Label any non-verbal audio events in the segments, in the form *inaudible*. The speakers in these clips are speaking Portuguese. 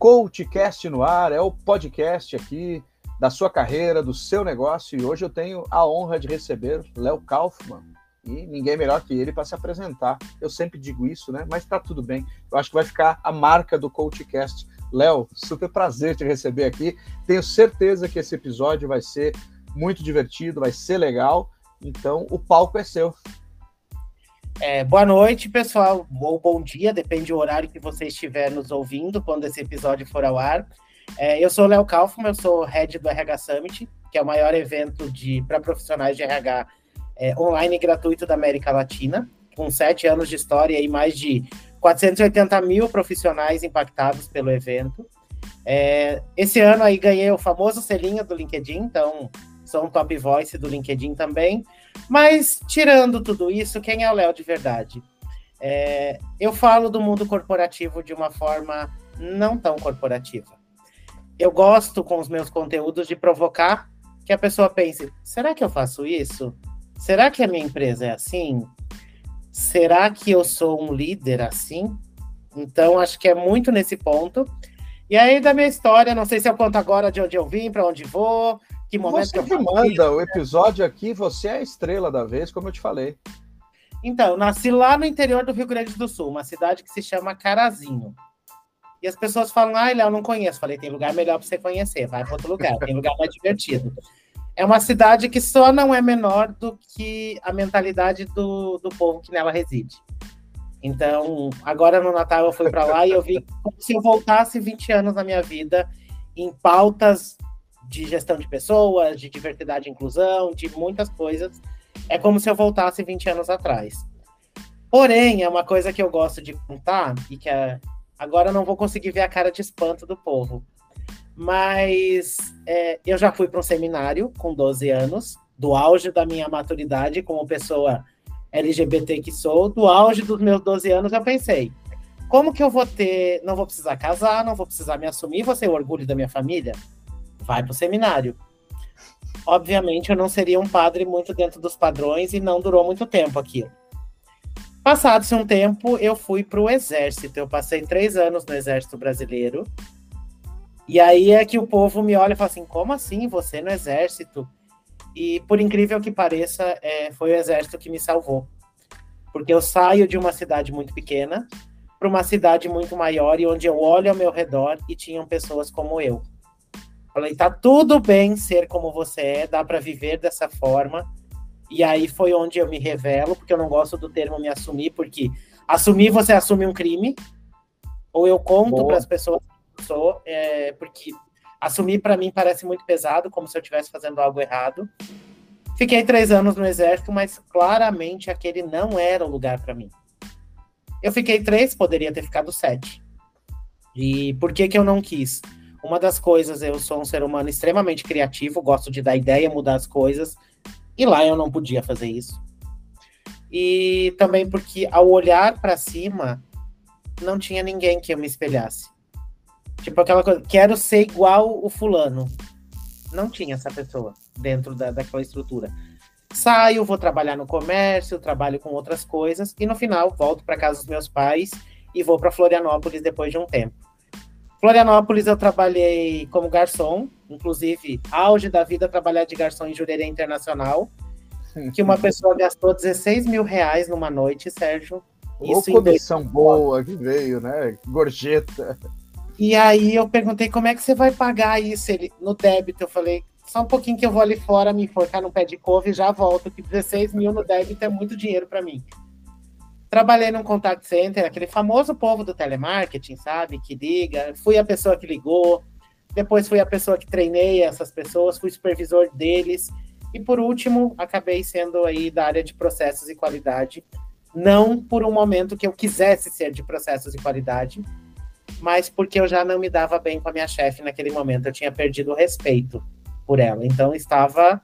CoachCast no ar, é o podcast aqui da sua carreira, do seu negócio. E hoje eu tenho a honra de receber Léo Kaufmann. E ninguém melhor que ele para se apresentar. Eu sempre digo isso, né? Mas tá tudo bem. Eu acho que vai ficar a marca do CoachCast. Léo, super prazer te receber aqui. Tenho certeza que esse episódio vai ser muito divertido, vai ser legal. Então, o palco é seu. É, boa noite, pessoal, ou bom dia, depende do horário que você estiver nos ouvindo, quando esse episódio for ao ar. É, eu sou Léo Kaufmann, eu sou head do RH Summit, que é o maior evento para profissionais de RH é, online gratuito da América Latina, com sete anos de história e mais de 480 mil profissionais impactados pelo evento. É, esse ano aí ganhei o famoso selinho do LinkedIn, então sou um top voice do LinkedIn também. Mas, tirando tudo isso, quem é o Léo de verdade? É, eu falo do mundo corporativo de uma forma não tão corporativa. Eu gosto, com os meus conteúdos, de provocar que a pessoa pense: será que eu faço isso? Será que a minha empresa é assim? Será que eu sou um líder assim? Então, acho que é muito nesse ponto. E aí, da minha história, não sei se eu conto agora de onde eu vim, para onde vou, que momento você que, eu manda o episódio aqui, você é a estrela da vez, como eu te falei. Então, nasci lá no interior do Rio Grande do Sul, uma cidade que se chama Carazinho. E as pessoas falam, ai, Léo, não conheço. Falei, tem lugar melhor para você conhecer, vai para outro lugar, tem lugar mais divertido. É uma cidade que só não é menor do que a mentalidade do, do povo que nela reside. Então, agora no Natal eu fui para lá e eu vi como se eu voltasse 20 anos na minha vida em pautas de gestão de pessoas, de diversidade e inclusão, de muitas coisas. É como se eu voltasse 20 anos atrás. Porém, é uma coisa que eu gosto de contar e que é... agora não vou conseguir ver a cara de espanto do povo. Mas é, eu já fui para um seminário com 12 anos, do auge da minha maturidade como pessoa LGBT que sou, do auge dos meus 12 anos, eu pensei: como que eu vou ter. Não vou precisar casar, não vou precisar me assumir, vou ser o orgulho da minha família? Vai para o seminário. Obviamente, eu não seria um padre muito dentro dos padrões e não durou muito tempo aquilo. Passado-se um tempo, eu fui para o exército. Eu passei três anos no exército brasileiro. E aí é que o povo me olha e fala assim: como assim você no exército? E por incrível que pareça, é, foi o exército que me salvou. Porque eu saio de uma cidade muito pequena para uma cidade muito maior e onde eu olho ao meu redor e tinham pessoas como eu. Falei, tá tudo bem ser como você é, dá para viver dessa forma. E aí foi onde eu me revelo, porque eu não gosto do termo me assumir, porque assumir você assume um crime, ou eu conto para as pessoas que eu sou, é, porque assumir para mim parece muito pesado, como se eu estivesse fazendo algo errado. Fiquei três anos no exército, mas claramente aquele não era o lugar para mim. Eu fiquei três, poderia ter ficado sete. E por que que eu não quis? Uma das coisas, eu sou um ser humano extremamente criativo, gosto de dar ideia, mudar as coisas, e lá eu não podia fazer isso. E também porque ao olhar para cima, não tinha ninguém que eu me espelhasse. Tipo aquela coisa, quero ser igual o fulano. Não tinha essa pessoa dentro da, daquela estrutura. Saio, vou trabalhar no comércio, trabalho com outras coisas e no final volto para casa dos meus pais e vou para Florianópolis depois de um tempo. Florianópolis eu trabalhei como garçom, inclusive auge da vida trabalhar de garçom em Jurerê Internacional, que uma pessoa gastou 16 mil reais numa noite, Sérgio. Isso Ô, comissão boa que veio, né? Gorjeta. E aí eu perguntei como é que você vai pagar isso ele, no débito. Eu falei, só um pouquinho que eu vou ali fora me enforcar no pé de couve e já volto, que 16 mil no débito é muito dinheiro para mim. Trabalhei num contact center, aquele famoso povo do telemarketing, sabe? Que liga. Fui a pessoa que ligou. Depois fui a pessoa que treinei essas pessoas, fui supervisor deles. E por último, acabei sendo aí da área de processos e qualidade. Não por um momento que eu quisesse ser de processos e qualidade, mas porque eu já não me dava bem com a minha chefe naquele momento. Eu tinha perdido o respeito por ela. Então estava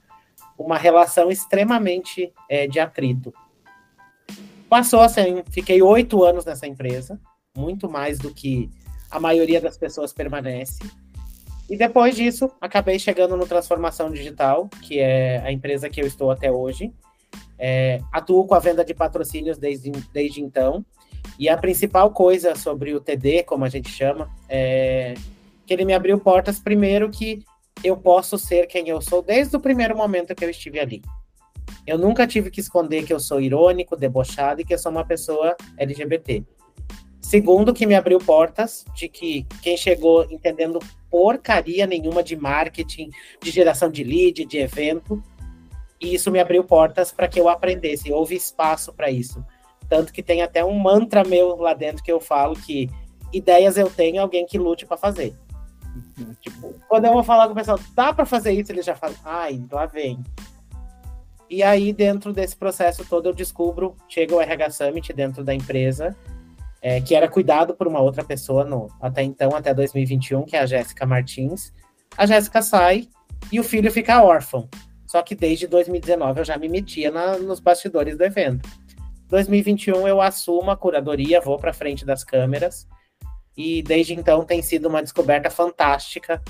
uma relação extremamente é, de atrito. Passou assim, fiquei oito anos nessa empresa, muito mais do que a maioria das pessoas permanece. E depois disso, acabei chegando no Transformação Digital, que é a empresa que eu estou até hoje. É, atuo com a venda de patrocínios desde, desde então. E a principal coisa sobre o TD, como a gente chama, é que ele me abriu portas, primeiro, que eu posso ser quem eu sou desde o primeiro momento que eu estive ali. Eu nunca tive que esconder que eu sou irônico, debochado e que eu sou uma pessoa LGBT. Segundo, que me abriu portas de que quem chegou entendendo porcaria nenhuma de marketing, de geração de lead, de evento, e isso me abriu portas para que eu aprendesse. Houve espaço para isso. Tanto que tem até um mantra meu lá dentro que eu falo que ideias eu tenho, alguém que lute para fazer. Uhum. Tipo, quando eu vou falar com o pessoal, dá para fazer isso? Ele já fala, ai, lá vem. E aí, dentro desse processo todo, eu descubro, chega o RH Summit dentro da empresa, é, que era cuidado por uma outra pessoa no, até então, até 2021, que é a Jéssica Martins. A Jéssica sai e o filho fica órfão. Só que desde 2019 eu já me metia na, nos bastidores do evento. 2021 eu assumo a curadoria, vou para frente das câmeras e desde então tem sido uma descoberta fantástica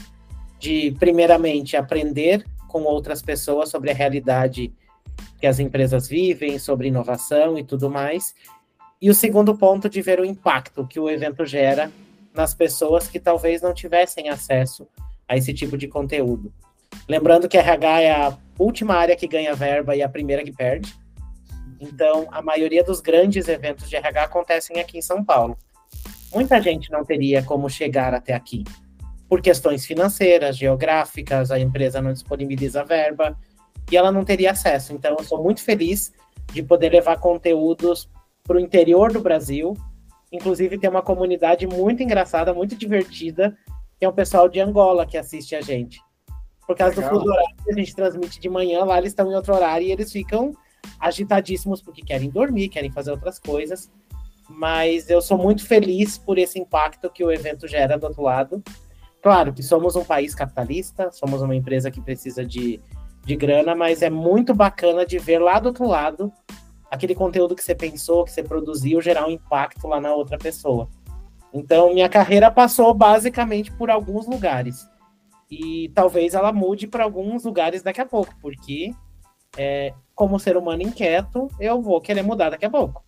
de, primeiramente, aprender com outras pessoas sobre a realidade que as empresas vivem, sobre inovação e tudo mais. E o segundo ponto de ver o impacto que o evento gera nas pessoas que talvez não tivessem acesso a esse tipo de conteúdo. Lembrando que RH é a última área que ganha verba e a primeira que perde. Então, a maioria dos grandes eventos de RH acontecem aqui em São Paulo. Muita gente não teria como chegar até aqui. Por questões financeiras, geográficas, a empresa não disponibiliza verba e ela não teria acesso. Então, eu sou muito feliz de poder levar conteúdos para o interior do Brasil. Inclusive, tem uma comunidade muito engraçada, muito divertida, que é o pessoal de Angola que assiste a gente. Por causa Legal. do fuso horário que a gente transmite de manhã, lá eles estão em outro horário e eles ficam agitadíssimos porque querem dormir, querem fazer outras coisas. Mas eu sou muito feliz por esse impacto que o evento gera do outro lado. Claro que somos um país capitalista, somos uma empresa que precisa de, de grana, mas é muito bacana de ver lá do outro lado aquele conteúdo que você pensou, que você produziu, gerar um impacto lá na outra pessoa. Então, minha carreira passou basicamente por alguns lugares. E talvez ela mude para alguns lugares daqui a pouco, porque é, como ser humano inquieto, eu vou querer mudar daqui a pouco.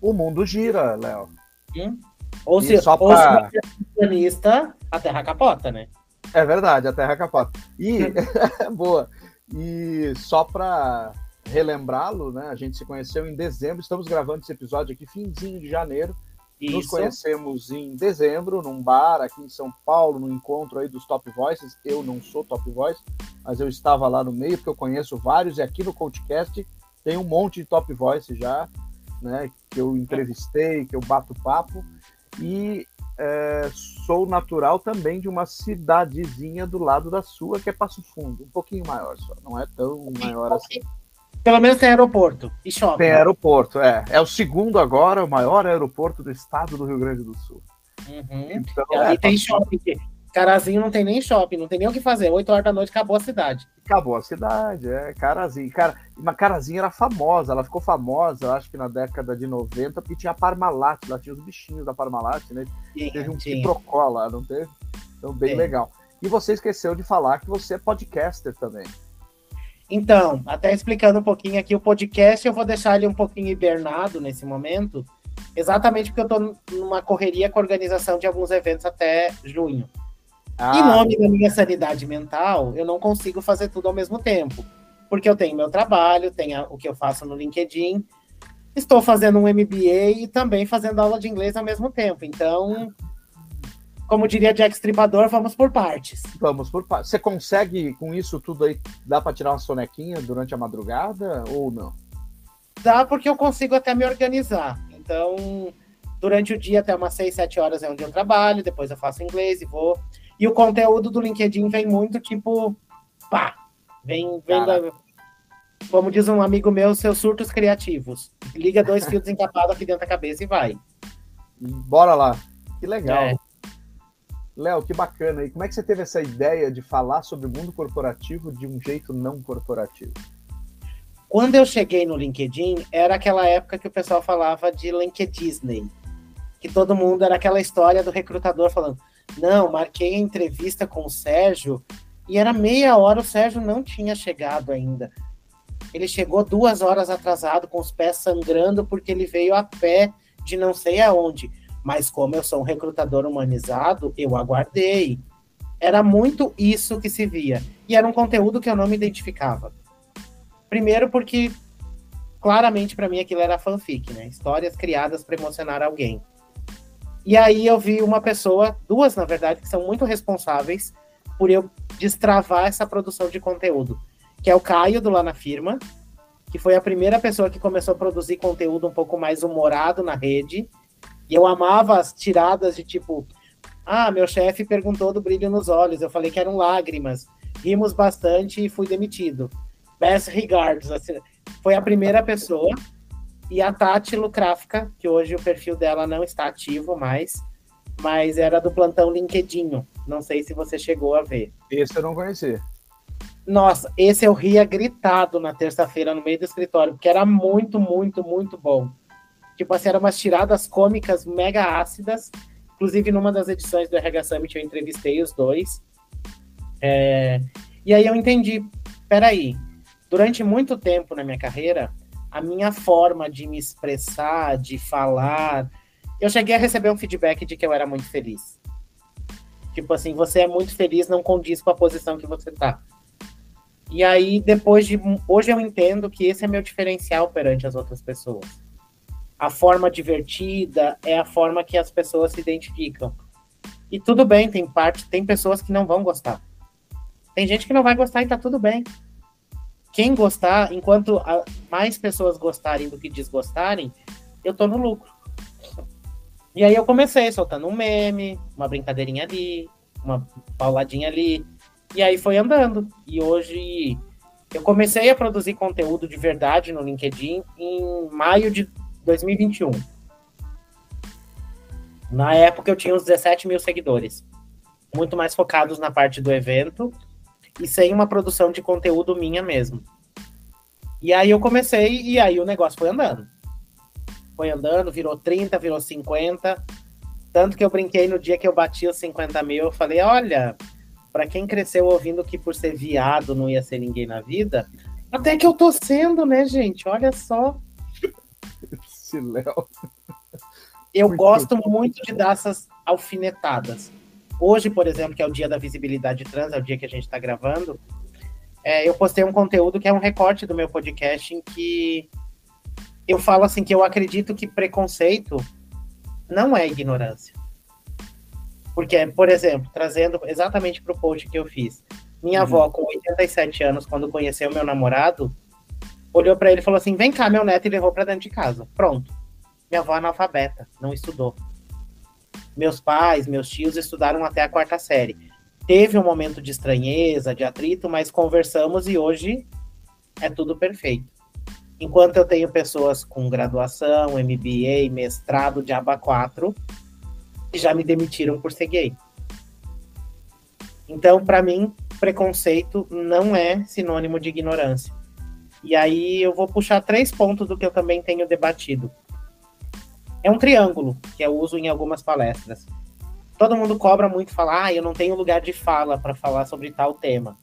O mundo gira, Léo. Hum? Ou, se, só ou pra... se você é a terra capota, né? É verdade, a terra capota. E, *laughs* *laughs* boa. E só para relembrá-lo, né? A gente se conheceu em dezembro, estamos gravando esse episódio aqui, finzinho de janeiro. Isso. Nos conhecemos em dezembro, num bar aqui em São Paulo, no encontro aí dos Top Voices. Eu não sou Top Voice, mas eu estava lá no meio, porque eu conheço vários, e aqui no Coachcast tem um monte de Top Voice já, né? Que eu entrevistei, que eu bato papo. E é, sou natural também de uma cidadezinha do lado da sua, que é Passo Fundo, um pouquinho maior só, não é tão maior assim. Pelo menos tem aeroporto e shopping. Tem aeroporto, é. É o segundo agora, o maior aeroporto do estado do Rio Grande do Sul. Uhum. Então, e é, tem shopping. Carazinho não tem nem shopping, não tem nem o que fazer. 8 horas da noite acabou a cidade. Acabou a cidade, é. Carazinho. Cara, uma Carazinho era famosa, ela ficou famosa, acho que na década de 90, porque tinha a Parmalat, lá tinha os bichinhos da Parmalat, né? Tinha, teve um Ciprocó lá, não teve? Então, bem legal. E você esqueceu de falar que você é podcaster também. Então, até explicando um pouquinho aqui, o podcast eu vou deixar ele um pouquinho hibernado nesse momento, exatamente porque eu estou numa correria com a organização de alguns eventos até junho. Ah. Em nome da minha sanidade mental, eu não consigo fazer tudo ao mesmo tempo, porque eu tenho meu trabalho, tenho o que eu faço no LinkedIn, estou fazendo um MBA e também fazendo aula de inglês ao mesmo tempo. Então, como diria Jack Stripador, vamos por partes. Vamos por partes. Você consegue, com isso tudo aí, dá para tirar uma sonequinha durante a madrugada ou não? Dá porque eu consigo até me organizar. Então, durante o dia, até umas 6, 7 horas é onde eu trabalho, depois eu faço inglês e vou. E o conteúdo do LinkedIn vem muito tipo, pá, vem, vem da, como diz um amigo meu, seus surtos criativos. Liga dois *laughs* fios encapados aqui dentro da cabeça e vai. Bora lá. Que legal. É. Léo, que bacana. E como é que você teve essa ideia de falar sobre o mundo corporativo de um jeito não corporativo? Quando eu cheguei no LinkedIn, era aquela época que o pessoal falava de LinkedIn, que todo mundo era aquela história do recrutador falando: "Não, marquei a entrevista com o Sérgio e era meia hora o Sérgio não tinha chegado ainda. Ele chegou duas horas atrasado, com os pés sangrando porque ele veio a pé de não sei aonde. Mas como eu sou um recrutador humanizado, eu aguardei. Era muito isso que se via. E era um conteúdo que eu não me identificava. Primeiro porque claramente para mim aquilo era fanfic, né? Histórias criadas para emocionar alguém. E aí eu vi uma pessoa, duas na verdade, que são muito responsáveis por eu destravar essa produção de conteúdo, que é o Caio do Lá na Firma, que foi a primeira pessoa que começou a produzir conteúdo um pouco mais humorado na rede. E eu amava as tiradas de tipo, ah, meu chefe perguntou do brilho nos olhos, eu falei que eram lágrimas. Rimos bastante e fui demitido. Best regards. Assim, foi a primeira pessoa. E a Tati Lucráfica, que hoje o perfil dela não está ativo mais, mas era do plantão LinkedIn. Não sei se você chegou a ver. Esse eu não conheci. Nossa, esse eu ria gritado na terça-feira no meio do escritório, porque era muito, muito, muito bom. Tipo assim, eram umas tiradas cômicas mega ácidas. Inclusive, numa das edições do RH Summit, eu entrevistei os dois. É... E aí eu entendi, peraí, durante muito tempo na minha carreira, a minha forma de me expressar, de falar, eu cheguei a receber um feedback de que eu era muito feliz. Tipo assim, você é muito feliz, não condiz com a posição que você tá. E aí, depois de. Hoje eu entendo que esse é meu diferencial perante as outras pessoas. A forma divertida é a forma que as pessoas se identificam. E tudo bem, tem parte, tem pessoas que não vão gostar. Tem gente que não vai gostar e tá tudo bem. Quem gostar, enquanto mais pessoas gostarem do que desgostarem, eu tô no lucro. E aí eu comecei soltando um meme, uma brincadeirinha ali, uma pauladinha ali. E aí foi andando. E hoje eu comecei a produzir conteúdo de verdade no LinkedIn em maio de 2021. Na época eu tinha uns 17 mil seguidores. Muito mais focados na parte do evento e sem uma produção de conteúdo minha mesmo. E aí eu comecei e aí o negócio foi andando foi andando, virou 30, virou 50. Tanto que eu brinquei no dia que eu bati os 50 mil, eu falei, olha, para quem cresceu ouvindo que por ser viado não ia ser ninguém na vida, até que eu tô sendo, né, gente? Olha só. Esse Léo. Eu gosto muito de dar essas alfinetadas. Hoje, por exemplo, que é o dia da visibilidade trans, é o dia que a gente está gravando, é, eu postei um conteúdo que é um recorte do meu podcast em que eu falo assim que eu acredito que preconceito não é ignorância. Porque, por exemplo, trazendo exatamente para o post que eu fiz, minha uhum. avó, com 87 anos, quando conheceu meu namorado, olhou para ele e falou assim: Vem cá, meu neto, e levou para dentro de casa. Pronto. Minha avó é analfabeta, não estudou. Meus pais, meus tios estudaram até a quarta série. Teve um momento de estranheza, de atrito, mas conversamos e hoje é tudo perfeito. Enquanto eu tenho pessoas com graduação, MBA, mestrado de aba 4, que já me demitiram por ser gay. Então, para mim, preconceito não é sinônimo de ignorância. E aí eu vou puxar três pontos do que eu também tenho debatido. É um triângulo que eu uso em algumas palestras. Todo mundo cobra muito falar, ah, eu não tenho lugar de fala para falar sobre tal tema.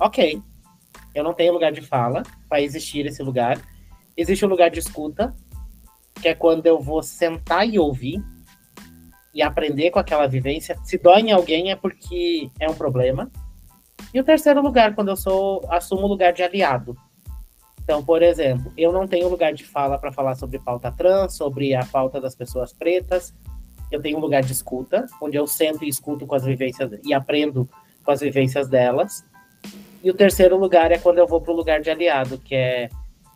Ok, eu não tenho lugar de fala para existir esse lugar. Existe o lugar de escuta, que é quando eu vou sentar e ouvir e aprender com aquela vivência. Se dói em alguém é porque é um problema. E o terceiro lugar, quando eu sou assumo o lugar de aliado. Então, por exemplo, eu não tenho lugar de fala para falar sobre pauta trans, sobre a pauta das pessoas pretas. Eu tenho um lugar de escuta, onde eu sento e escuto com as vivências e aprendo com as vivências delas. E o terceiro lugar é quando eu vou para o lugar de aliado, que é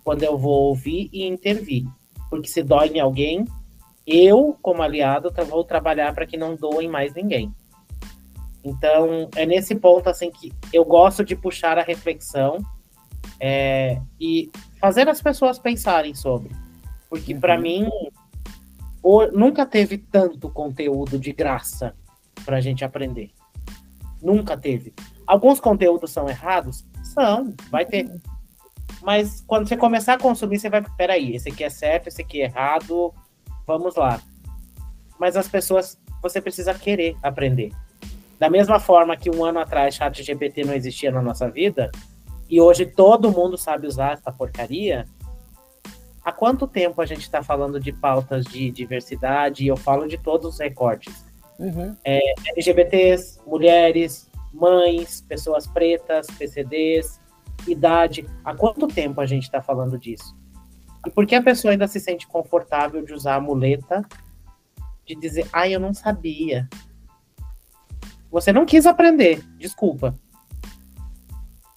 quando eu vou ouvir e intervir. Porque se dói em alguém, eu, como aliado, vou trabalhar para que não doem mais ninguém. Então, é nesse ponto assim que eu gosto de puxar a reflexão é, e fazer as pessoas pensarem sobre. Porque, uhum. para mim, o, nunca teve tanto conteúdo de graça para a gente aprender. Nunca teve. Alguns conteúdos são errados? São, vai ter. Mas quando você começar a consumir, você vai, peraí, esse aqui é certo, esse aqui é errado, vamos lá. Mas as pessoas, você precisa querer aprender. Da mesma forma que um ano atrás chat GPT não existia na nossa vida, e hoje todo mundo sabe usar essa porcaria, há quanto tempo a gente está falando de pautas de diversidade? E eu falo de todos os recortes. Uhum. É, LGBTs, mulheres, mães, pessoas pretas, PCDs, idade. Há quanto tempo a gente está falando disso? E por que a pessoa ainda se sente confortável de usar a muleta de dizer, ai, ah, eu não sabia. Você não quis aprender, desculpa.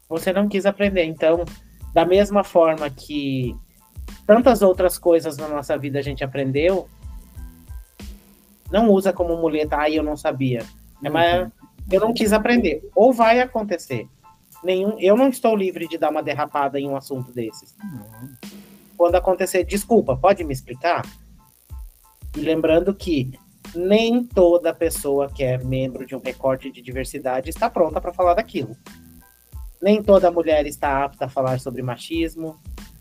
Você não quis aprender. Então, da mesma forma que tantas outras coisas na nossa vida a gente aprendeu, não usa como muleta, ai, eu não sabia. É uhum. eu não quis aprender. Ou vai acontecer. Nenhum, eu não estou livre de dar uma derrapada em um assunto desses. Uhum. Quando acontecer, desculpa, pode me explicar? E lembrando que nem toda pessoa que é membro de um recorte de diversidade está pronta para falar daquilo. Nem toda mulher está apta a falar sobre machismo,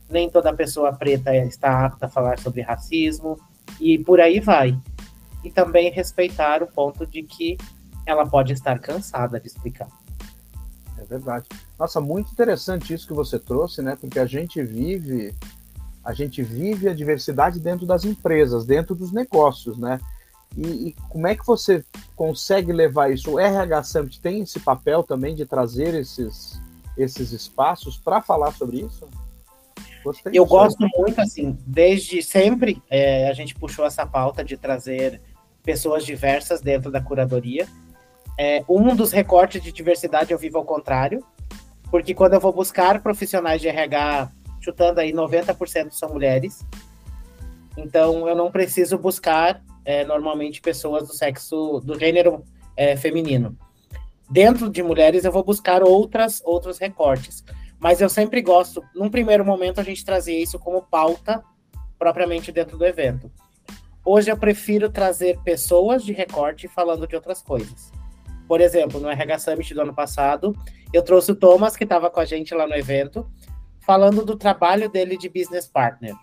nem toda pessoa preta está apta a falar sobre racismo, e por aí vai. E também respeitar o ponto de que ela pode estar cansada de explicar. É verdade. Nossa, muito interessante isso que você trouxe, né? Porque a gente vive a gente vive a diversidade dentro das empresas, dentro dos negócios, né? E, e, como é que você consegue levar isso? O RH Summit tem esse papel também de trazer esses, esses espaços para falar sobre isso? Gostei Eu gosto muito, assim, desde sempre é, a gente puxou essa pauta de trazer pessoas diversas dentro da curadoria. É, um dos recortes de diversidade eu vivo ao contrário, porque quando eu vou buscar profissionais de RH chutando aí 90% são mulheres. Então eu não preciso buscar é, normalmente pessoas do sexo, do gênero é, feminino. Dentro de mulheres eu vou buscar outras outros recortes. Mas eu sempre gosto, num primeiro momento, a gente trazer isso como pauta propriamente dentro do evento. Hoje eu prefiro trazer pessoas de recorte falando de outras coisas. Por exemplo, no RH Summit do ano passado, eu trouxe o Thomas, que estava com a gente lá no evento, falando do trabalho dele de business partner.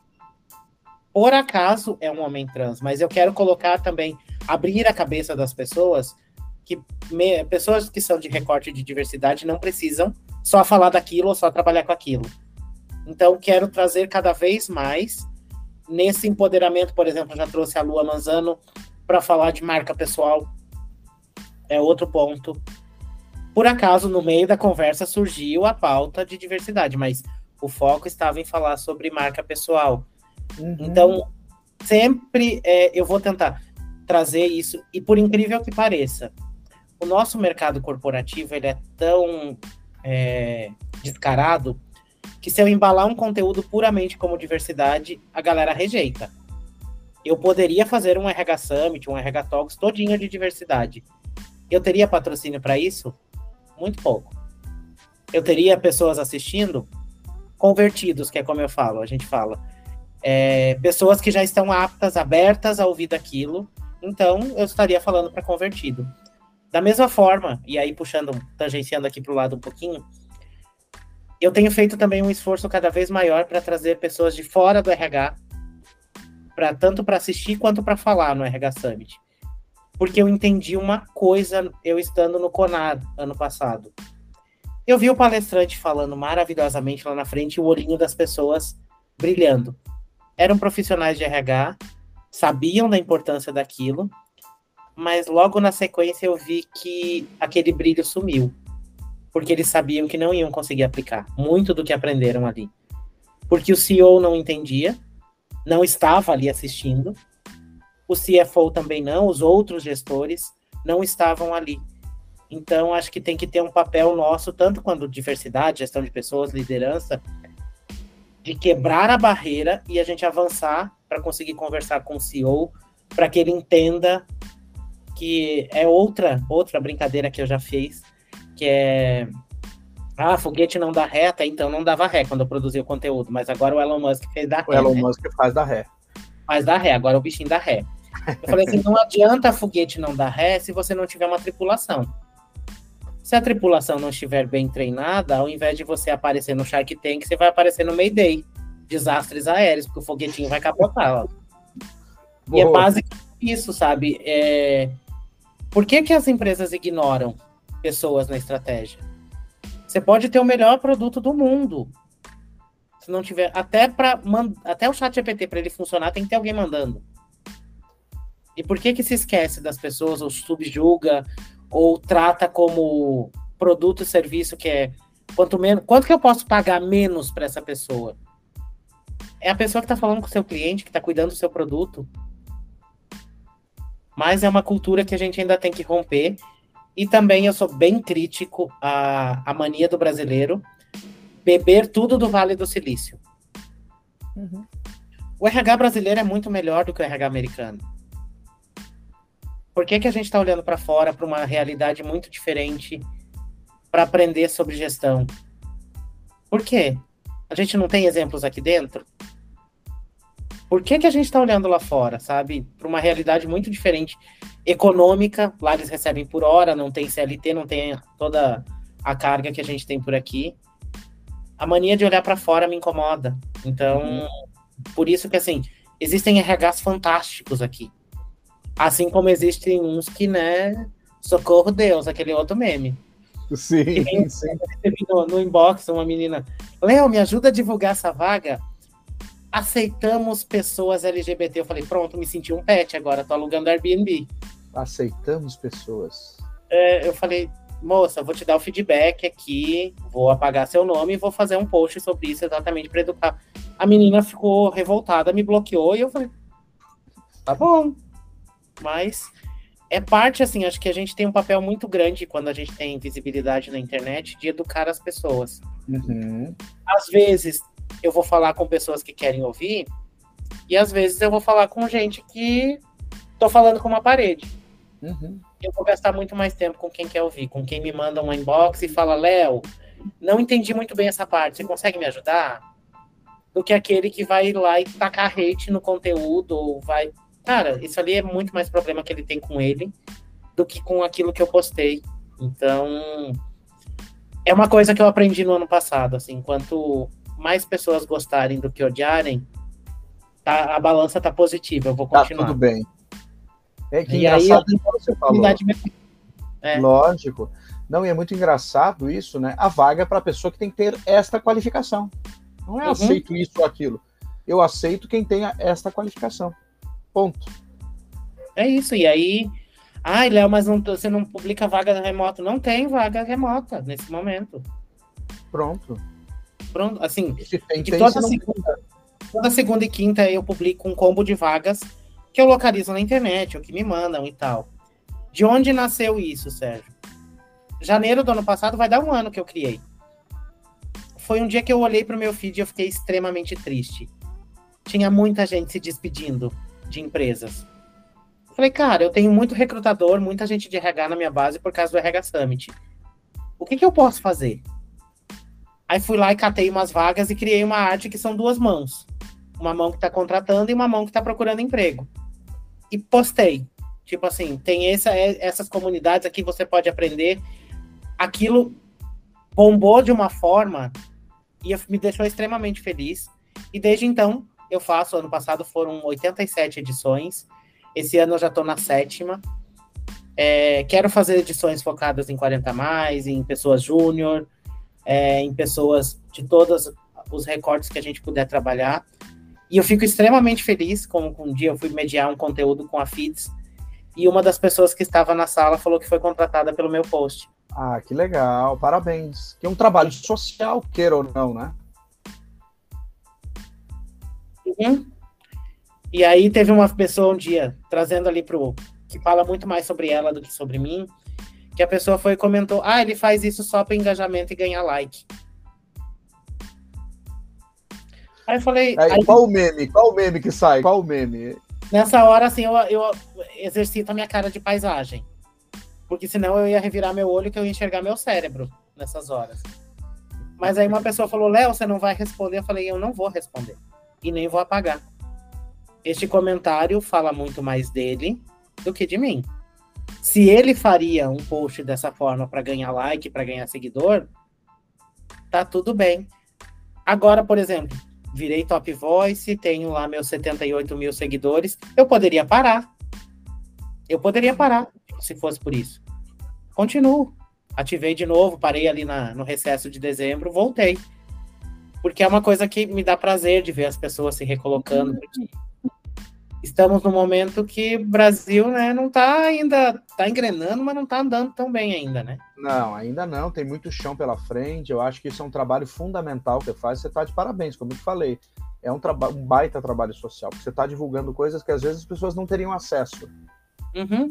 Por acaso é um homem trans, mas eu quero colocar também, abrir a cabeça das pessoas, que me, pessoas que são de recorte de diversidade não precisam só falar daquilo ou só trabalhar com aquilo. Então, quero trazer cada vez mais nesse empoderamento, por exemplo, já trouxe a Lua Manzano para falar de marca pessoal. É outro ponto. Por acaso, no meio da conversa surgiu a pauta de diversidade, mas o foco estava em falar sobre marca pessoal. Uhum. Então, sempre é, eu vou tentar trazer isso, e por incrível que pareça, o nosso mercado corporativo ele é tão é, descarado que se eu embalar um conteúdo puramente como diversidade, a galera rejeita. Eu poderia fazer um RH Summit, um RH Talks todinho de diversidade. Eu teria patrocínio para isso? Muito pouco. Eu teria pessoas assistindo? convertidos, que é como eu falo, a gente fala. É, pessoas que já estão aptas, abertas a ouvir daquilo. Então, eu estaria falando para convertido. Da mesma forma, e aí puxando, tangenciando aqui para o lado um pouquinho, eu tenho feito também um esforço cada vez maior para trazer pessoas de fora do RH, para tanto para assistir quanto para falar no RH Summit. Porque eu entendi uma coisa eu estando no Conar ano passado. Eu vi o palestrante falando maravilhosamente lá na frente, o olhinho das pessoas brilhando. Eram profissionais de RH, sabiam da importância daquilo, mas logo na sequência eu vi que aquele brilho sumiu. Porque eles sabiam que não iam conseguir aplicar muito do que aprenderam ali. Porque o CEO não entendia, não estava ali assistindo, o CFO também não, os outros gestores não estavam ali. Então, acho que tem que ter um papel nosso, tanto quando diversidade, gestão de pessoas, liderança, de quebrar a barreira e a gente avançar para conseguir conversar com o CEO, para que ele entenda que é outra outra brincadeira que eu já fiz, que é ah, foguete não dá ré, até então não dava ré quando eu produzia o conteúdo, mas agora o Elon Musk fez da ré. O Elon né? Musk faz da ré. Faz da ré, agora o bichinho dá ré. Eu falei assim, não adianta foguete não dar ré se você não tiver uma tripulação. Se a tripulação não estiver bem treinada, ao invés de você aparecer no Shark Tank, você vai aparecer no Mayday. Desastres aéreos, porque o foguetinho vai capotar. e é basicamente isso, sabe? É... Por que, que as empresas ignoram pessoas na estratégia? Você pode ter o melhor produto do mundo. Se não tiver, até para até o chat GPT para ele funcionar, tem que ter alguém mandando. E por que que se esquece das pessoas ou subjuga ou trata como produto e serviço que é quanto menos, quanto que eu posso pagar menos para essa pessoa? É a pessoa que está falando com o seu cliente, que está cuidando do seu produto. Mas é uma cultura que a gente ainda tem que romper. E também eu sou bem crítico à, à mania do brasileiro beber tudo do Vale do Silício. Uhum. O RH brasileiro é muito melhor do que o RH americano. Por que, que a gente está olhando para fora, para uma realidade muito diferente, para aprender sobre gestão? Por quê? A gente não tem exemplos aqui dentro? Por que, que a gente está olhando lá fora, sabe? Para uma realidade muito diferente, econômica. Lá eles recebem por hora, não tem CLT, não tem toda a carga que a gente tem por aqui. A mania de olhar para fora me incomoda. Então, uhum. por isso que assim, existem RHs fantásticos aqui. Assim como existem uns que, né, socorro Deus, aquele outro meme. Sim, sim. No, no inbox, uma menina, Léo, me ajuda a divulgar essa vaga aceitamos pessoas LGBT. Eu falei, pronto, me senti um pet agora, tô alugando Airbnb. Aceitamos pessoas. É, eu falei, moça, vou te dar o feedback aqui, vou apagar seu nome e vou fazer um post sobre isso exatamente para educar. A menina ficou revoltada, me bloqueou e eu falei, tá bom. Mas é parte, assim, acho que a gente tem um papel muito grande quando a gente tem visibilidade na internet de educar as pessoas. Uhum. Às vezes eu vou falar com pessoas que querem ouvir, e às vezes eu vou falar com gente que tô falando com uma parede. Uhum. Eu vou gastar muito mais tempo com quem quer ouvir, com quem me manda um inbox e fala, Léo, não entendi muito bem essa parte, você consegue me ajudar? Do que aquele que vai lá e tacar hate no conteúdo, ou vai. Cara, isso ali é muito mais problema que ele tem com ele do que com aquilo que eu postei. Então, é uma coisa que eu aprendi no ano passado, assim, enquanto mais pessoas gostarem do que odiarem, tá, a balança tá positiva. Eu vou tá continuar. Tá tudo bem. É que e engraçado aí, você falou. É. Lógico. Não, e é muito engraçado isso, né? A vaga é para a pessoa que tem que ter esta qualificação. Não é uhum. aceito isso ou aquilo. Eu aceito quem tenha esta qualificação. Ponto. É isso. E aí, ai, Léo, mas não, você não publica vaga remota? Não tem vaga remota nesse momento. Pronto. Pronto, assim, tem, tem, toda, segunda, toda segunda e quinta eu publico um combo de vagas que eu localizo na internet, ou que me mandam e tal. De onde nasceu isso, Sérgio? Janeiro do ano passado vai dar um ano que eu criei. Foi um dia que eu olhei para o meu feed e eu fiquei extremamente triste. Tinha muita gente se despedindo de empresas. Falei, cara, eu tenho muito recrutador, muita gente de RH na minha base por causa do RH Summit. O que, que eu posso fazer? Aí fui lá e catei umas vagas e criei uma arte que são duas mãos. Uma mão que está contratando e uma mão que está procurando emprego. E postei. Tipo assim, tem essa, é, essas comunidades aqui, você pode aprender. Aquilo bombou de uma forma e me deixou extremamente feliz. E desde então, eu faço. Ano passado foram 87 edições. Esse ano eu já estou na sétima. É, quero fazer edições focadas em 40 mais, em pessoas júnior, é, em pessoas de todos os recortes que a gente puder trabalhar. E eu fico extremamente feliz, como um dia eu fui mediar um conteúdo com a FIDS, e uma das pessoas que estava na sala falou que foi contratada pelo meu post. Ah, que legal, parabéns. Que é um trabalho social, queira ou não, né? Uhum. E aí teve uma pessoa um dia, trazendo ali pro. que fala muito mais sobre ela do que sobre mim, que a pessoa foi e comentou: ah, ele faz isso só para engajamento e ganhar like. Aí eu falei. Aí, aí, qual o meme? Qual o meme que sai? Qual o meme? Nessa hora, assim, eu, eu exercito a minha cara de paisagem. Porque senão eu ia revirar meu olho que eu ia enxergar meu cérebro nessas horas. Mas aí uma pessoa falou: Léo, você não vai responder? Eu falei: eu não vou responder. E nem vou apagar. Este comentário fala muito mais dele do que de mim. Se ele faria um post dessa forma para ganhar like, para ganhar seguidor, tá tudo bem. Agora, por exemplo, virei top voice, tenho lá meus 78 mil seguidores, eu poderia parar. Eu poderia parar se fosse por isso. Continuo. Ativei de novo, parei ali na, no recesso de dezembro, voltei. porque é uma coisa que me dá prazer de ver as pessoas se recolocando, uhum. porque estamos num momento que o Brasil, né, não está ainda, está engrenando, mas não está andando tão bem ainda, né? Não, ainda não, tem muito chão pela frente, eu acho que isso é um trabalho fundamental que você faz, você está de parabéns, como eu te falei, é um, um baita trabalho social, porque você está divulgando coisas que às vezes as pessoas não teriam acesso. Uhum.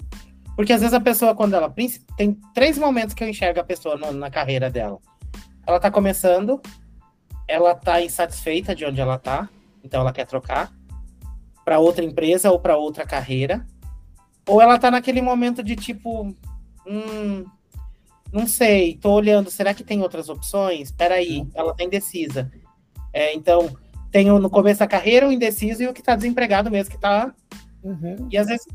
Porque às vezes a pessoa, quando ela. Tem três momentos que eu enxergo a pessoa no, na carreira dela. Ela está começando, ela está insatisfeita de onde ela está, então ela quer trocar para outra empresa ou para outra carreira, ou ela está naquele momento de tipo, hum, não sei, tô olhando, será que tem outras opções? Espera aí, ela está indecisa. É, então, tem no começo da carreira o indeciso e o que está desempregado mesmo, que está uhum. E às vezes,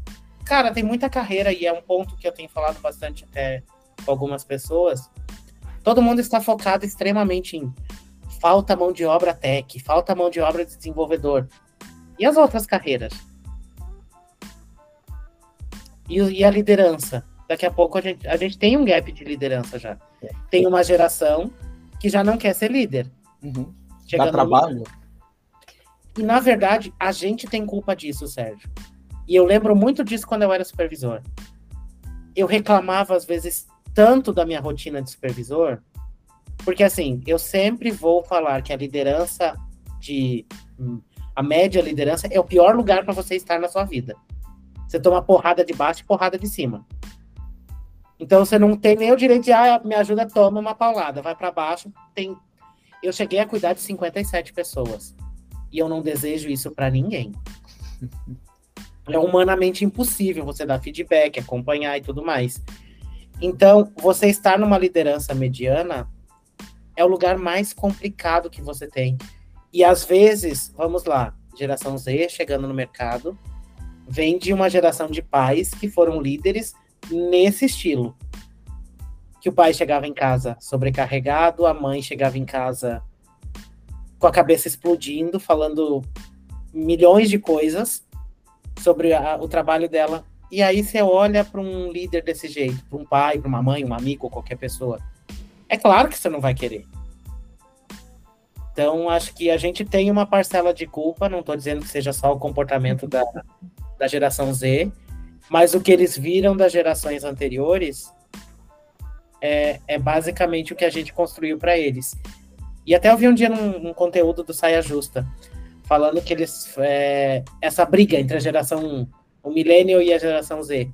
cara, tem muita carreira e é um ponto que eu tenho falado bastante até com algumas pessoas. Todo mundo está focado extremamente em falta mão de obra tech, falta mão de obra de desenvolvedor. E as outras carreiras? E, e a liderança? Daqui a pouco a gente, a gente tem um gap de liderança já. Tem uma geração que já não quer ser líder. Uhum. Dá trabalho? E, na verdade, a gente tem culpa disso, Sérgio. E eu lembro muito disso quando eu era supervisor. Eu reclamava, às vezes, tanto da minha rotina de supervisor, porque, assim, eu sempre vou falar que a liderança de a média liderança é o pior lugar para você estar na sua vida. Você toma porrada de baixo e porrada de cima. Então você não tem nem o direito de, ah, me ajuda, toma uma paulada, vai para baixo. Tem Eu cheguei a cuidar de 57 pessoas. E eu não desejo isso para ninguém. *laughs* É humanamente impossível você dar feedback, acompanhar e tudo mais. Então, você estar numa liderança mediana é o lugar mais complicado que você tem. E às vezes, vamos lá, geração Z chegando no mercado, vem de uma geração de pais que foram líderes nesse estilo. Que o pai chegava em casa sobrecarregado, a mãe chegava em casa com a cabeça explodindo, falando milhões de coisas sobre a, o trabalho dela. E aí você olha para um líder desse jeito, para um pai, para uma mãe, um amigo qualquer pessoa. É claro que você não vai querer. Então, acho que a gente tem uma parcela de culpa, não estou dizendo que seja só o comportamento da, da geração Z, mas o que eles viram das gerações anteriores é, é basicamente o que a gente construiu para eles. E até eu vi um dia num, num, conteúdo do Saia Justa, falando que eles. É, essa briga entre a geração. O Millennial e a geração Z.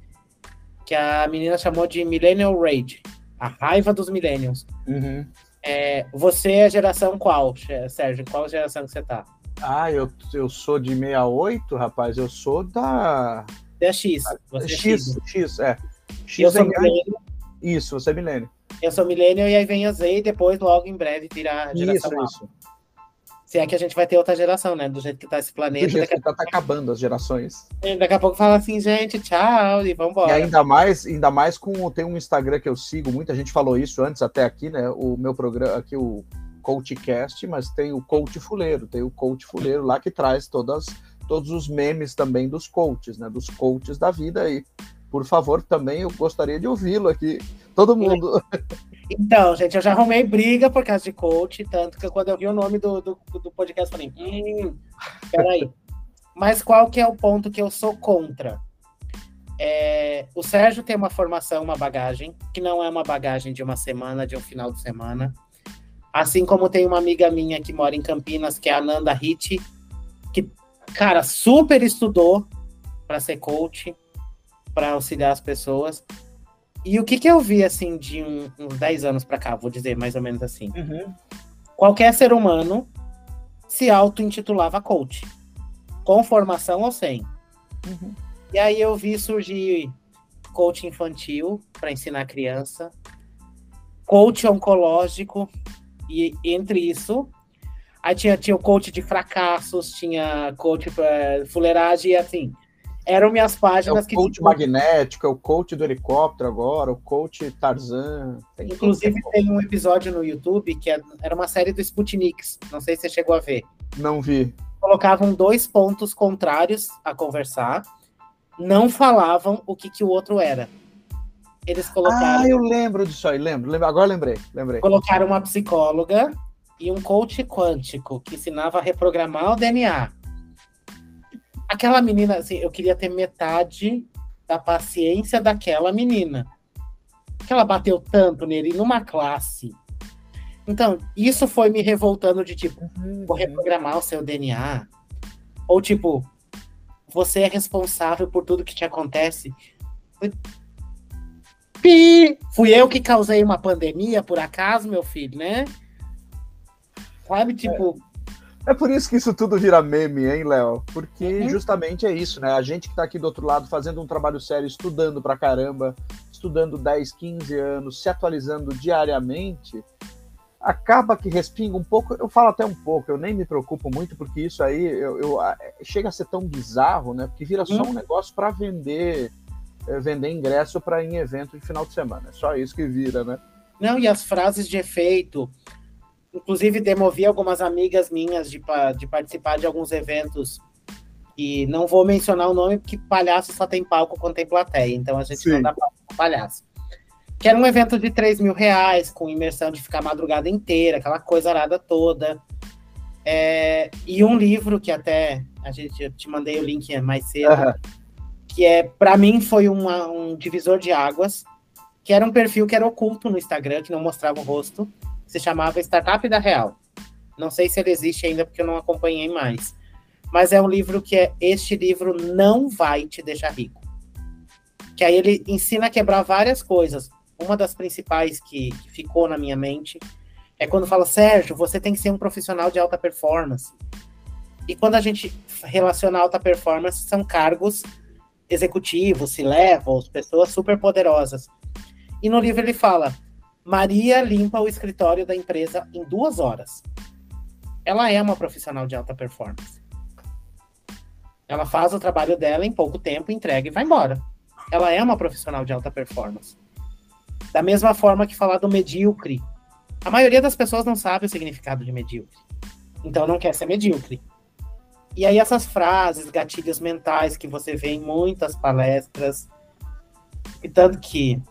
Que a menina chamou de Millennial Rage. A raiva dos Millennials. Uhum. É, você é geração qual, Sérgio? Qual geração que você tá? Ah, eu, eu sou de 68, rapaz. Eu sou da. É X. Você X, é X, X, é. X eu sou milênio. Isso, você é milênio. Eu sou milênio e aí vem a Z e depois, logo em breve, vira a geração Isso, isso. Se é que a gente vai ter outra geração, né? Do jeito que tá esse planeta. Do jeito que tá, tá acabando as gerações. E daqui a pouco fala assim, gente, tchau, e vambora. E ainda mais, ainda mais com. Tem um Instagram que eu sigo, muita gente falou isso antes, até aqui, né? O meu programa, aqui, o CoachCast, mas tem o Coach Fuleiro, tem o Coach Fuleiro lá que traz todas, todos os memes também dos coaches, né? Dos coaches da vida aí. Por favor, também eu gostaria de ouvi-lo aqui. Todo mundo. Então, gente, eu já arrumei briga por causa de coach, tanto que quando eu vi o nome do, do, do podcast, eu falei, hum, peraí. *laughs* Mas qual que é o ponto que eu sou contra? É, o Sérgio tem uma formação, uma bagagem, que não é uma bagagem de uma semana, de um final de semana. Assim como tem uma amiga minha que mora em Campinas, que é a Nanda Hit, que, cara, super estudou para ser coach, para auxiliar as pessoas. E o que, que eu vi, assim, de um, uns 10 anos para cá, vou dizer mais ou menos assim. Uhum. Qualquer ser humano se auto-intitulava coach, com formação ou sem. Uhum. E aí eu vi surgir coach infantil para ensinar a criança, coach oncológico, e entre isso, aí tinha, tinha o coach de fracassos, tinha coach para fuleiragem e assim eram minhas páginas é o coach que. magnético, é o coach do helicóptero agora, o coach Tarzan. Tem Inclusive, tem um episódio no YouTube que é, era uma série do Sputniks. Não sei se você chegou a ver. Não vi. Colocavam dois pontos contrários a conversar, não falavam o que, que o outro era. Eles colocaram. Ah, eu lembro disso aí, lembro. lembro agora lembrei, lembrei. Colocaram uma psicóloga e um coach quântico que ensinava a reprogramar o DNA. Aquela menina, assim, eu queria ter metade da paciência daquela menina. Que ela bateu tanto nele numa classe. Então, isso foi me revoltando de tipo, uhum. vou reprogramar o seu DNA. Ou tipo, você é responsável por tudo que te acontece. Pi! Fui eu que causei uma pandemia, por acaso, meu filho, né? Sabe, tipo. É, é por isso que isso tudo vira meme, hein, Léo? Porque uhum. justamente é isso, né? A gente que tá aqui do outro lado fazendo um trabalho sério, estudando pra caramba, estudando 10, 15 anos, se atualizando diariamente, acaba que respinga um pouco. Eu falo até um pouco, eu nem me preocupo muito, porque isso aí eu, eu chega a ser tão bizarro, né? Porque vira só um uhum. negócio para vender é, vender ingresso para em evento de final de semana. É só isso que vira, né? Não, e as frases de efeito. Inclusive, demovi algumas amigas minhas de, de participar de alguns eventos. E não vou mencionar o nome, porque palhaço só tem palco quando tem plateia. Então a gente Sim. não dá palco para palhaço. Que era um evento de 3 mil reais, com imersão de ficar a madrugada inteira, aquela coisa arada toda. É, e um livro que até a gente eu te mandei o link mais cedo. Uhum que é para mim foi uma, um divisor de águas, que era um perfil que era oculto no Instagram, que não mostrava o rosto, se chamava Startup da Real. Não sei se ele existe ainda porque eu não acompanhei mais. Mas é um livro que é este livro não vai te deixar rico. Que aí ele ensina a quebrar várias coisas. Uma das principais que, que ficou na minha mente é quando fala, Sérgio, você tem que ser um profissional de alta performance. E quando a gente relaciona alta performance, são cargos executivos, C-levels, pessoas super poderosas. E no livro ele fala: Maria limpa o escritório da empresa em duas horas. Ela é uma profissional de alta performance. Ela faz o trabalho dela em pouco tempo, entrega e vai embora. Ela é uma profissional de alta performance. Da mesma forma que falar do medíocre. A maioria das pessoas não sabe o significado de medíocre. Então não quer ser medíocre. E aí essas frases, gatilhos mentais que você vê em muitas palestras, e tanto que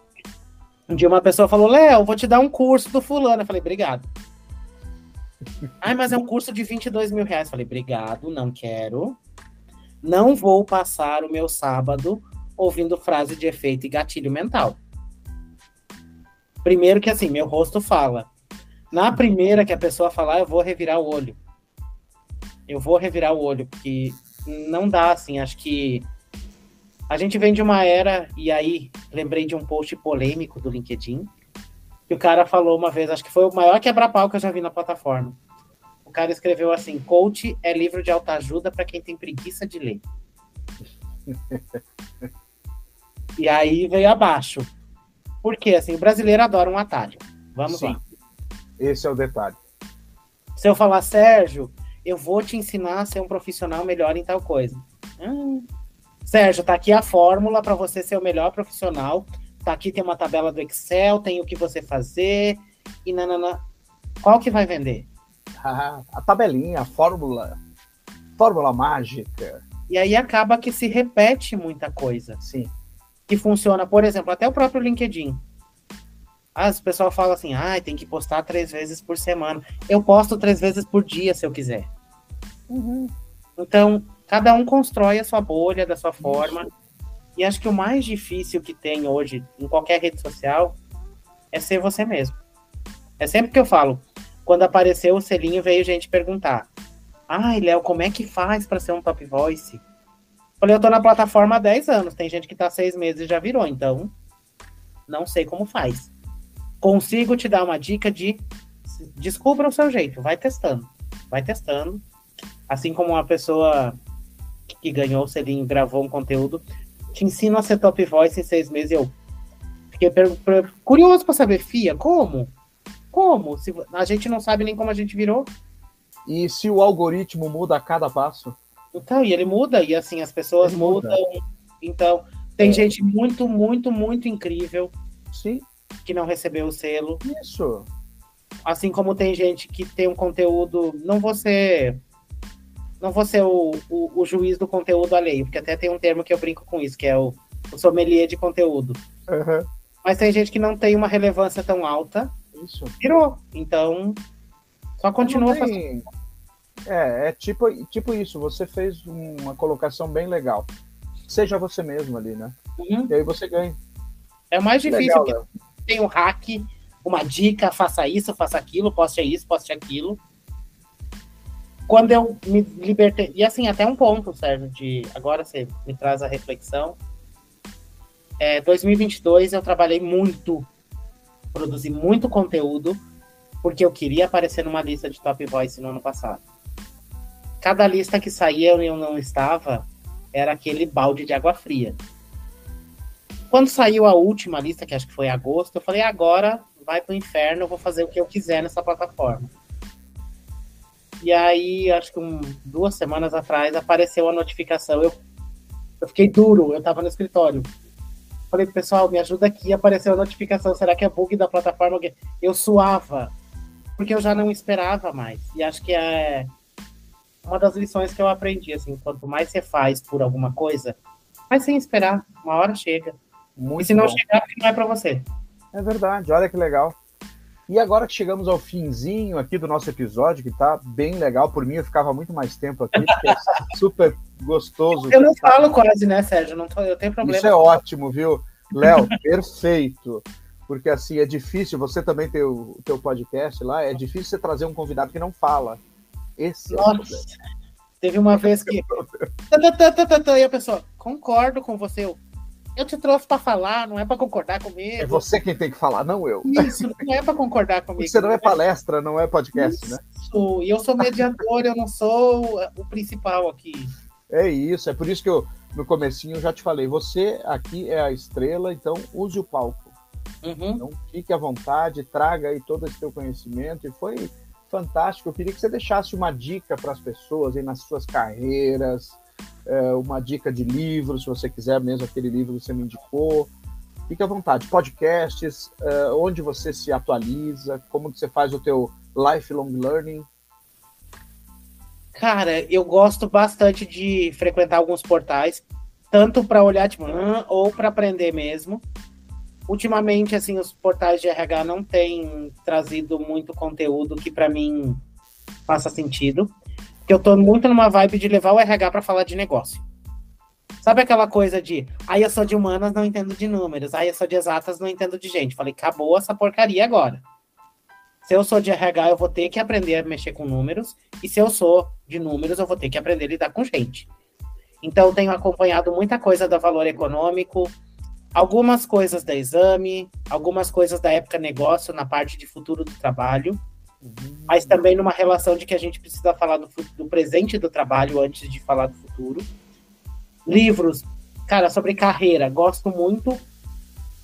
um dia uma pessoa falou, Léo, vou te dar um curso do fulano. Eu falei, obrigado. Ai, mas é um curso de 22 mil reais. Eu falei, obrigado, não quero. Não vou passar o meu sábado ouvindo frase de efeito e gatilho mental. Primeiro que assim, meu rosto fala. Na primeira que a pessoa falar, eu vou revirar o olho eu vou revirar o olho, porque não dá, assim, acho que a gente vem de uma era, e aí lembrei de um post polêmico do LinkedIn, que o cara falou uma vez, acho que foi o maior quebra-pau que eu já vi na plataforma. O cara escreveu assim: coach é livro de autoajuda para quem tem preguiça de ler. *laughs* e aí veio abaixo. Porque assim, o brasileiro adora um atalho. Vamos Sim. lá. Esse é o detalhe. Se eu falar, Sérgio, eu vou te ensinar a ser um profissional melhor em tal coisa. Hum. Sérgio, tá aqui a fórmula para você ser o melhor profissional. Tá aqui tem uma tabela do Excel, tem o que você fazer e nanana. Qual que vai vender? a tabelinha, a fórmula, fórmula mágica. E aí acaba que se repete muita coisa. Sim. Que funciona, por exemplo, até o próprio LinkedIn. As pessoas falam assim, ah, tem que postar três vezes por semana. Eu posto três vezes por dia, se eu quiser. Uhum. Então, cada um constrói a sua bolha da sua forma. E acho que o mais difícil que tem hoje em qualquer rede social é ser você mesmo. É sempre que eu falo, quando apareceu o selinho, veio gente perguntar: Ai, Léo, como é que faz para ser um top voice? Falei, eu tô na plataforma há 10 anos, tem gente que tá seis meses e já virou, então não sei como faz consigo te dar uma dica de descubra o seu jeito, vai testando, vai testando. Assim como uma pessoa que ganhou o selinho gravou um conteúdo, te ensino a ser top voice em seis meses. Eu fiquei curioso para saber, Fia, como? Como? Se a gente não sabe nem como a gente virou. E se o algoritmo muda a cada passo? Então, e ele muda, e assim, as pessoas mudam. Então, tem é. gente muito, muito, muito incrível. Sim que não recebeu o selo. Isso. Assim como tem gente que tem um conteúdo. Não vou ser. Não vou ser o, o, o juiz do conteúdo alheio, porque até tem um termo que eu brinco com isso, que é o, o sommelier de conteúdo. Uhum. Mas tem gente que não tem uma relevância tão alta. Isso. Virou. Então, Só continua tem... fazendo. É, é tipo, tipo isso. Você fez uma colocação bem legal. Seja você mesmo ali, né? Uhum. E aí você ganha. É o mais difícil. Legal, tem um hack, uma dica, faça isso, faça aquilo, poste isso, poste aquilo. Quando eu me libertei. E assim, até um ponto, Sérgio, de. Agora você me traz a reflexão. É, 2022 eu trabalhei muito, produzi muito conteúdo, porque eu queria aparecer numa lista de Top Voice no ano passado. Cada lista que saía eu não estava, era aquele balde de água fria. Quando saiu a última lista, que acho que foi agosto, eu falei, agora vai pro inferno, eu vou fazer o que eu quiser nessa plataforma. E aí, acho que um, duas semanas atrás, apareceu a notificação. Eu, eu fiquei duro, eu tava no escritório. Falei, pessoal, me ajuda aqui, apareceu a notificação. Será que é bug da plataforma? Eu suava, porque eu já não esperava mais. E acho que é uma das lições que eu aprendi, assim, quanto mais você faz por alguma coisa, mais sem esperar, uma hora chega. Muito e se não bom. chegar, não é para você. É verdade, olha que legal. E agora que chegamos ao finzinho aqui do nosso episódio, que tá bem legal, por mim eu ficava muito mais tempo aqui, porque é *laughs* super gostoso. Eu não falo quase, né, Sérgio? Não tô, eu tenho problema. Isso é ótimo, viu? Léo, *laughs* perfeito. Porque assim, é difícil, você também ter o teu podcast lá, é difícil você trazer um convidado que não fala. Esse Nossa. É Teve uma vez que. *laughs* e a pessoa, concordo com você. Eu, eu te trouxe para falar, não é para concordar comigo. É você quem tem que falar, não eu. Isso, não é para concordar comigo. Você não é palestra, não é podcast, isso. né? Isso, e eu sou mediador, eu não sou o principal aqui. É isso, é por isso que eu, no comecinho, eu já te falei, você aqui é a estrela, então use o palco. Uhum. Então fique à vontade, traga aí todo esse teu conhecimento, e foi fantástico. Eu queria que você deixasse uma dica para as pessoas aí nas suas carreiras, é, uma dica de livro, se você quiser mesmo aquele livro que você me indicou. Fique à vontade. Podcasts, é, onde você se atualiza, como que você faz o teu lifelong learning. Cara, eu gosto bastante de frequentar alguns portais, tanto para olhar ou para aprender mesmo. Ultimamente, assim, os portais de RH não têm trazido muito conteúdo que para mim faça sentido. Porque eu tô muito numa vibe de levar o RH para falar de negócio. Sabe aquela coisa de, aí eu sou de humanas, não entendo de números, aí eu sou de exatas, não entendo de gente. Falei, acabou essa porcaria agora. Se eu sou de RH, eu vou ter que aprender a mexer com números, e se eu sou de números, eu vou ter que aprender a lidar com gente. Então, tenho acompanhado muita coisa da valor econômico, algumas coisas da exame, algumas coisas da época negócio na parte de futuro do trabalho. Mas também numa relação de que a gente precisa falar do, do presente do trabalho antes de falar do futuro. Livros, cara, sobre carreira, gosto muito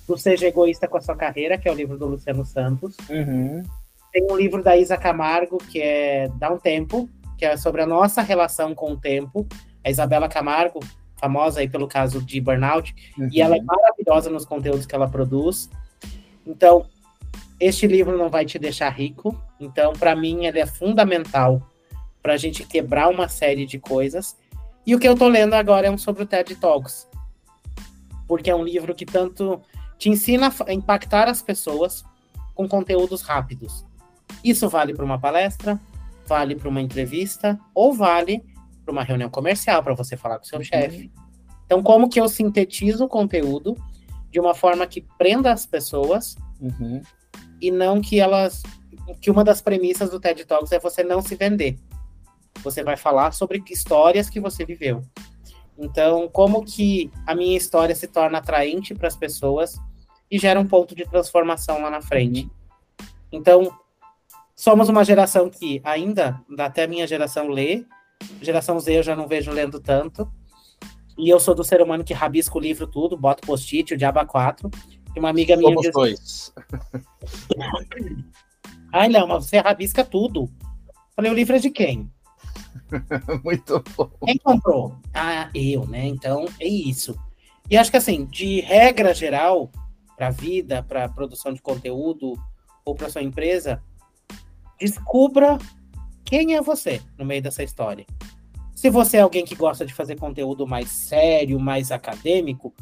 do Seja Egoísta com a Sua Carreira, que é o livro do Luciano Santos. Uhum. Tem um livro da Isa Camargo, que é Dá um Tempo, que é sobre a nossa relação com o tempo. A Isabela Camargo famosa aí pelo caso de burnout, uhum. e ela é maravilhosa nos conteúdos que ela produz. Então, este livro não vai te deixar rico. Então, para mim, ele é fundamental para a gente quebrar uma série de coisas. E o que eu estou lendo agora é um sobre o TED Talks, porque é um livro que tanto te ensina a impactar as pessoas com conteúdos rápidos. Isso vale para uma palestra, vale para uma entrevista ou vale para uma reunião comercial, para você falar com o seu uhum. chefe. Então, como que eu sintetizo o conteúdo de uma forma que prenda as pessoas uhum. E não que elas. Que uma das premissas do TED Talks é você não se vender. Você vai falar sobre histórias que você viveu. Então, como que a minha história se torna atraente para as pessoas e gera um ponto de transformação lá na frente. Então, somos uma geração que ainda, até a minha geração lê, Geração Z eu já não vejo lendo tanto. E eu sou do ser humano que rabisca o livro tudo, boto post-it, o Diaba 4. E uma amiga minha. Somos diz... dois. *laughs* Ai, Léo, mas você rabisca tudo. Falei, o livro é de quem? *laughs* Muito bom. Quem comprou? Ah, eu, né? Então é isso. E acho que assim, de regra geral, para a vida, para produção de conteúdo ou para sua empresa, descubra quem é você no meio dessa história? Se você é alguém que gosta de fazer conteúdo mais sério, mais acadêmico,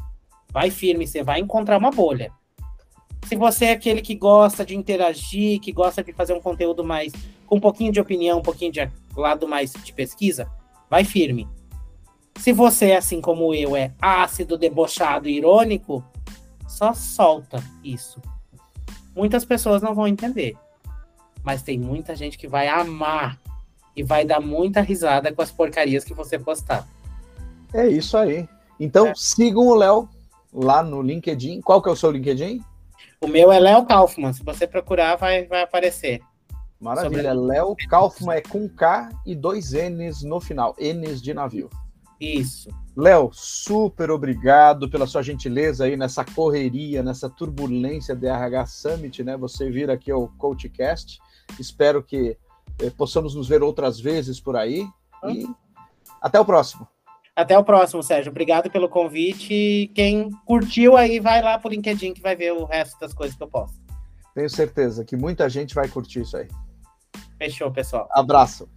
vai firme, você vai encontrar uma bolha. Se você é aquele que gosta de interagir, que gosta de fazer um conteúdo mais com um pouquinho de opinião, um pouquinho de lado mais de pesquisa, vai firme. Se você, assim como eu, é ácido, debochado e irônico, só solta isso. Muitas pessoas não vão entender, mas tem muita gente que vai amar e vai dar muita risada com as porcarias que você postar. É isso aí. Então é. sigam o Léo lá no LinkedIn. Qual que é o seu LinkedIn? O meu é Léo Kaufman. Se você procurar, vai, vai aparecer. Maravilha. Léo Kaufman é com K e dois N's no final. N's de navio. Isso. Léo, super obrigado pela sua gentileza aí nessa correria, nessa turbulência DRH Summit, né? Você vir aqui ao CoachCast. Espero que eh, possamos nos ver outras vezes por aí. E até o próximo. Até o próximo, Sérgio. Obrigado pelo convite. Quem curtiu aí, vai lá pro LinkedIn que vai ver o resto das coisas que eu posto. Tenho certeza que muita gente vai curtir isso aí. Fechou, pessoal. Abraço.